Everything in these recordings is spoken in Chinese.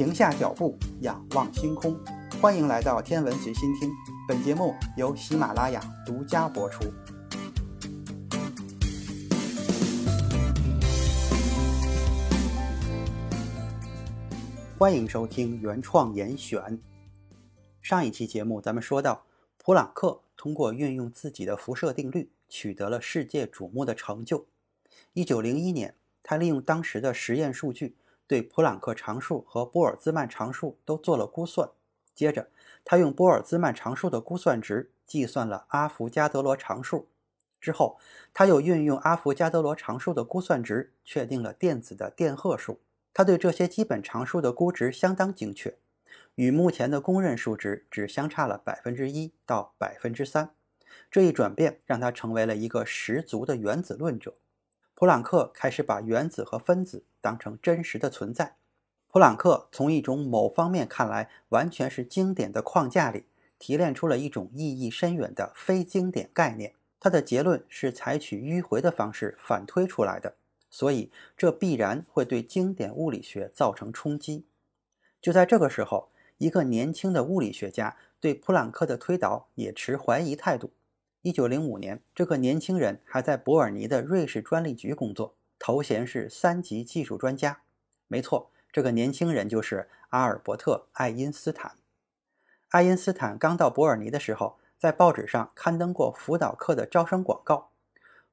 停下脚步，仰望星空。欢迎来到天文随心听，本节目由喜马拉雅独家播出。欢迎收听原创严选。上一期节目咱们说到，普朗克通过运用自己的辐射定律，取得了世界瞩目的成就。一九零一年，他利用当时的实验数据。对普朗克常数和波尔兹曼常数都做了估算，接着他用波尔兹曼常数的估算值计算了阿伏加德罗常数，之后他又运用阿伏加德罗常数的估算值确定了电子的电荷数。他对这些基本常数的估值相当精确，与目前的公认数值只相差了百分之一到百分之三。这一转变让他成为了一个十足的原子论者。普朗克开始把原子和分子当成真实的存在。普朗克从一种某方面看来完全是经典的框架里提炼出了一种意义深远的非经典概念。他的结论是采取迂回的方式反推出来的，所以这必然会对经典物理学造成冲击。就在这个时候，一个年轻的物理学家对普朗克的推导也持怀疑态度。一九零五年，这个年轻人还在伯尔尼的瑞士专利局工作，头衔是三级技术专家。没错，这个年轻人就是阿尔伯特·爱因斯坦。爱因斯坦刚到伯尔尼的时候，在报纸上刊登过辅导课的招生广告。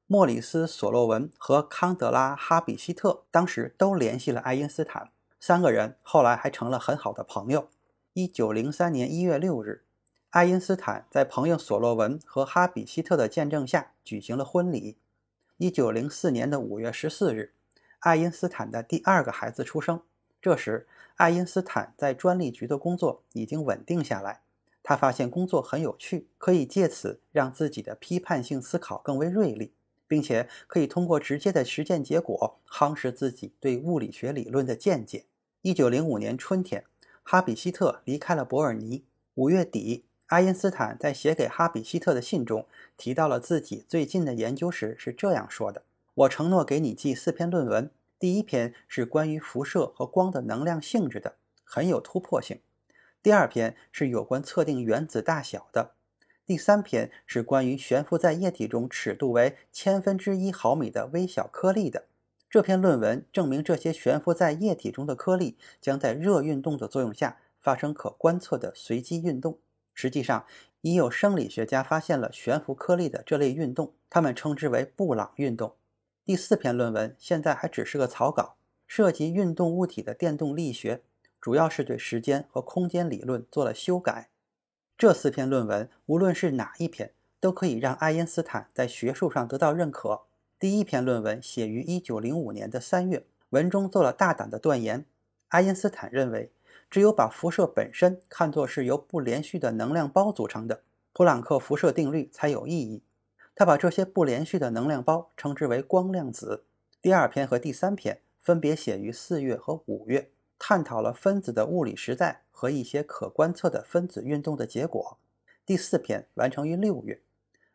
莫里斯·索洛文和康德拉·哈比希特当时都联系了爱因斯坦，三个人后来还成了很好的朋友。一九零三年一月六日。爱因斯坦在朋友索洛文和哈比希特的见证下举行了婚礼。一九零四年的五月十四日，爱因斯坦的第二个孩子出生。这时，爱因斯坦在专利局的工作已经稳定下来。他发现工作很有趣，可以借此让自己的批判性思考更为锐利，并且可以通过直接的实践结果夯实自己对物理学理论的见解。一九零五年春天，哈比希特离开了伯尔尼。五月底。爱因斯坦在写给哈比希特的信中提到了自己最近的研究时是这样说的：“我承诺给你寄四篇论文，第一篇是关于辐射和光的能量性质的，很有突破性；第二篇是有关测定原子大小的；第三篇是关于悬浮在液体中尺度为千分之一毫米的微小颗粒的。这篇论文证明这些悬浮在液体中的颗粒将在热运动的作用下发生可观测的随机运动。”实际上，已有生理学家发现了悬浮颗粒的这类运动，他们称之为布朗运动。第四篇论文现在还只是个草稿，涉及运动物体的电动力学，主要是对时间和空间理论做了修改。这四篇论文，无论是哪一篇，都可以让爱因斯坦在学术上得到认可。第一篇论文写于1905年的3月，文中做了大胆的断言。爱因斯坦认为。只有把辐射本身看作是由不连续的能量包组成的，普朗克辐射定律才有意义。他把这些不连续的能量包称之为光量子。第二篇和第三篇分别写于四月和五月，探讨了分子的物理实在和一些可观测的分子运动的结果。第四篇完成于六月。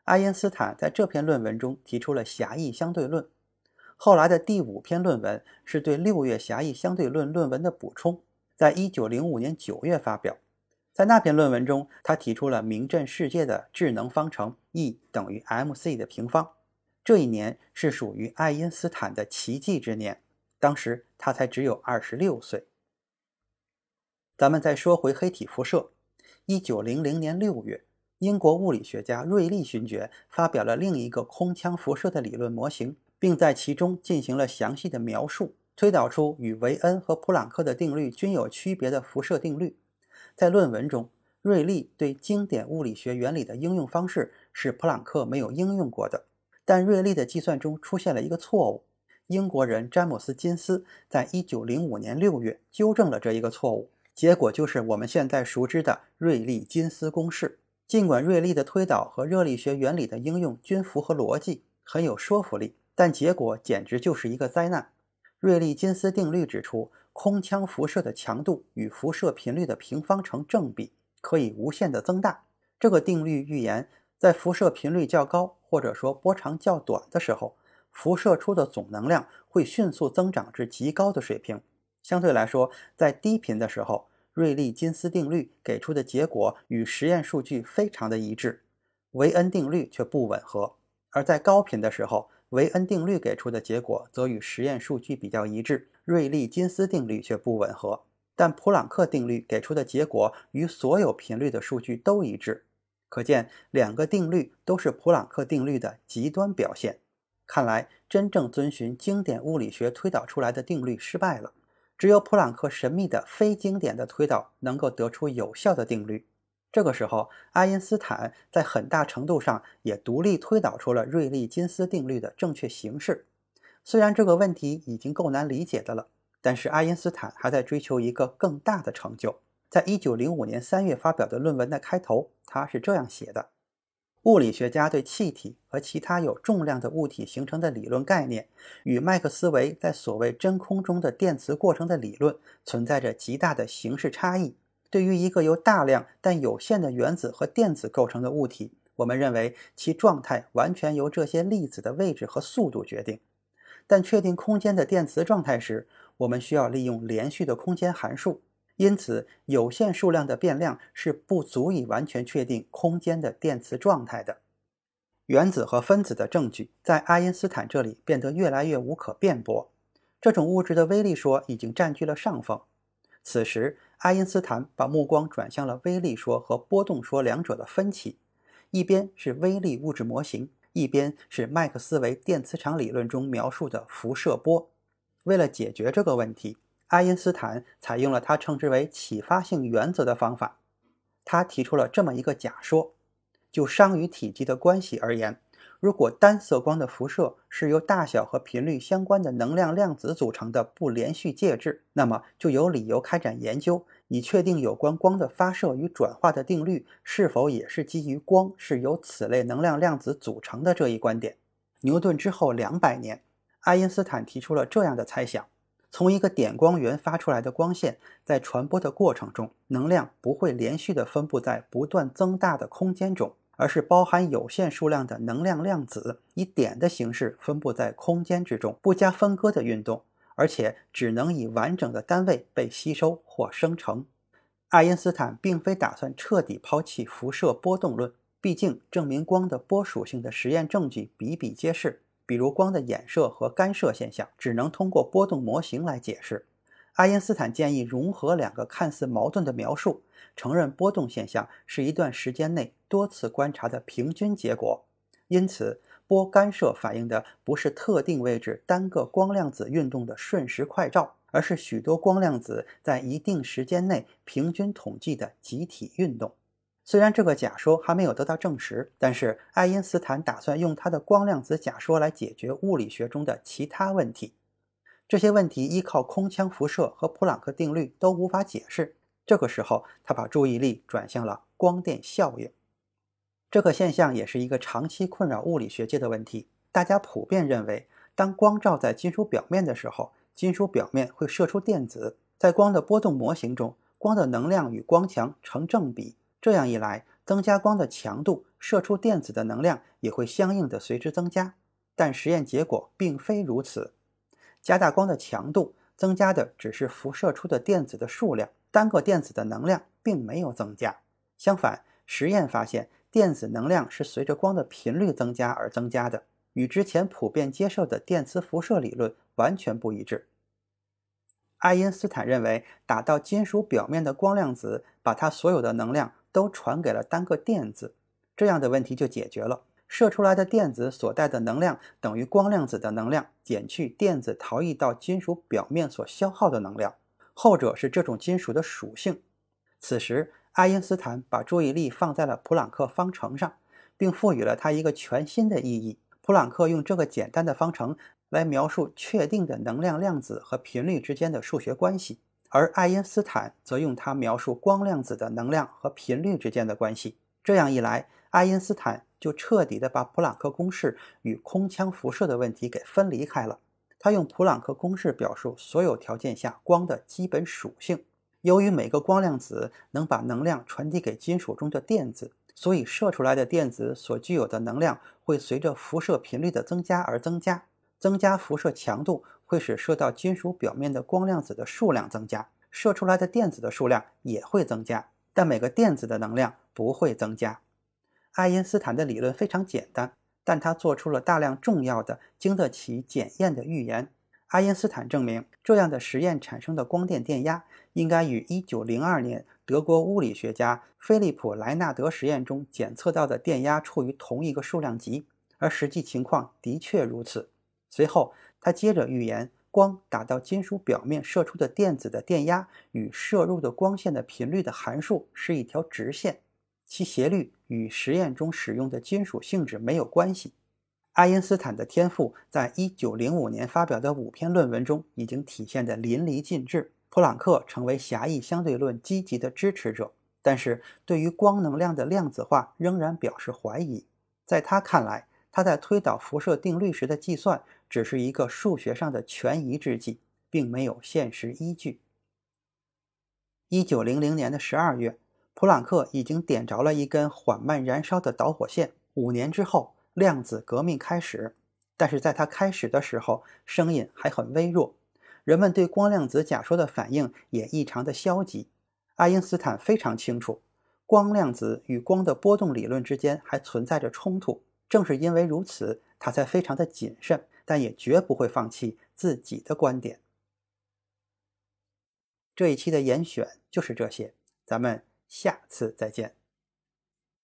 爱因斯坦在这篇论文中提出了狭义相对论。后来的第五篇论文是对六月狭义相对论论文的补充。在一九零五年九月发表，在那篇论文中，他提出了名震世界的智能方程 E 等于 mc 的平方。这一年是属于爱因斯坦的奇迹之年，当时他才只有二十六岁。咱们再说回黑体辐射，一九零零年六月，英国物理学家瑞利勋爵发表了另一个空腔辐射的理论模型，并在其中进行了详细的描述。推导出与维恩和普朗克的定律均有区别的辐射定律。在论文中，瑞利对经典物理学原理的应用方式是普朗克没有应用过的。但瑞利的计算中出现了一个错误。英国人詹姆斯·金斯在一九零五年六月纠正了这一个错误，结果就是我们现在熟知的瑞利金斯公式。尽管瑞利的推导和热力学原理的应用均符合逻辑，很有说服力，但结果简直就是一个灾难。瑞利金斯定律指出，空腔辐射的强度与辐射频率的平方成正比，可以无限的增大。这个定律预言，在辐射频率较高或者说波长较短的时候，辐射出的总能量会迅速增长至极高的水平。相对来说，在低频的时候，瑞利金斯定律给出的结果与实验数据非常的一致，维恩定律却不吻合；而在高频的时候，维恩定律给出的结果则与实验数据比较一致，瑞利金斯定律却不吻合。但普朗克定律给出的结果与所有频率的数据都一致，可见两个定律都是普朗克定律的极端表现。看来，真正遵循经典物理学推导出来的定律失败了。只有普朗克神秘的非经典的推导能够得出有效的定律。这个时候，爱因斯坦在很大程度上也独立推导出了瑞利金斯定律的正确形式。虽然这个问题已经够难理解的了，但是爱因斯坦还在追求一个更大的成就。在一九零五年三月发表的论文的开头，他是这样写的。物理学家对气体和其他有重量的物体形成的理论概念，与麦克斯韦在所谓真空中的电磁过程的理论存在着极大的形式差异。对于一个由大量但有限的原子和电子构成的物体，我们认为其状态完全由这些粒子的位置和速度决定。但确定空间的电磁状态时，我们需要利用连续的空间函数。因此，有限数量的变量是不足以完全确定空间的电磁状态的。原子和分子的证据在爱因斯坦这里变得越来越无可辩驳。这种物质的微粒说已经占据了上风。此时，爱因斯坦把目光转向了微粒说和波动说两者的分歧。一边是微粒物质模型，一边是麦克斯韦电磁场理论中描述的辐射波。为了解决这个问题，爱因斯坦采用了他称之为启发性原则的方法。他提出了这么一个假说：就熵与体积的关系而言，如果单色光的辐射是由大小和频率相关的能量量子组成的不连续介质，那么就有理由开展研究，以确定有关光的发射与转化的定律是否也是基于光是由此类能量量子组成的这一观点。牛顿之后两百年，爱因斯坦提出了这样的猜想。从一个点光源发出来的光线，在传播的过程中，能量不会连续地分布在不断增大的空间中，而是包含有限数量的能量量子，以点的形式分布在空间之中，不加分割的运动，而且只能以完整的单位被吸收或生成。爱因斯坦并非打算彻底抛弃辐射波动论，毕竟证明光的波属性的实验证据比比皆是。比如光的衍射和干涉现象，只能通过波动模型来解释。爱因斯坦建议融合两个看似矛盾的描述，承认波动现象是一段时间内多次观察的平均结果。因此，波干涉反映的不是特定位置单个光量子运动的瞬时快照，而是许多光量子在一定时间内平均统计的集体运动。虽然这个假说还没有得到证实，但是爱因斯坦打算用他的光量子假说来解决物理学中的其他问题。这些问题依靠空腔辐射和普朗克定律都无法解释。这个时候，他把注意力转向了光电效应。这个现象也是一个长期困扰物理学界的问题。大家普遍认为，当光照在金属表面的时候，金属表面会射出电子。在光的波动模型中，光的能量与光强成正比。这样一来，增加光的强度，射出电子的能量也会相应的随之增加。但实验结果并非如此。加大光的强度，增加的只是辐射出的电子的数量，单个电子的能量并没有增加。相反，实验发现，电子能量是随着光的频率增加而增加的，与之前普遍接受的电磁辐射理论完全不一致。爱因斯坦认为，打到金属表面的光量子，把它所有的能量。都传给了单个电子，这样的问题就解决了。射出来的电子所带的能量等于光量子的能量减去电子逃逸到金属表面所消耗的能量，后者是这种金属的属性。此时，爱因斯坦把注意力放在了普朗克方程上，并赋予了它一个全新的意义。普朗克用这个简单的方程来描述确定的能量量子和频率之间的数学关系。而爱因斯坦则用它描述光量子的能量和频率之间的关系。这样一来，爱因斯坦就彻底的把普朗克公式与空腔辐射的问题给分离开了。他用普朗克公式表述所有条件下光的基本属性。由于每个光量子能把能量传递给金属中的电子，所以射出来的电子所具有的能量会随着辐射频率的增加而增加。增加辐射强度。会使射到金属表面的光量子的数量增加，射出来的电子的数量也会增加，但每个电子的能量不会增加。爱因斯坦的理论非常简单，但他做出了大量重要的、经得起检验的预言。爱因斯坦证明，这样的实验产生的光电电压应该与1902年德国物理学家菲利普·莱纳德实验中检测到的电压处于同一个数量级，而实际情况的确如此。随后，他接着预言，光打到金属表面射出的电子的电压与射入的光线的频率的函数是一条直线，其斜率与实验中使用的金属性质没有关系。爱因斯坦的天赋，在一九零五年发表的五篇论文中已经体现得淋漓尽致。普朗克成为狭义相对论积极的支持者，但是对于光能量的量子化仍然表示怀疑。在他看来，他在推导辐射定律时的计算只是一个数学上的权宜之计，并没有现实依据。一九零零年的十二月，普朗克已经点着了一根缓慢燃烧的导火线。五年之后。量子革命开始，但是在它开始的时候，声音还很微弱，人们对光量子假说的反应也异常的消极。爱因斯坦非常清楚，光量子与光的波动理论之间还存在着冲突。正是因为如此，他才非常的谨慎，但也绝不会放弃自己的观点。这一期的严选就是这些，咱们下次再见。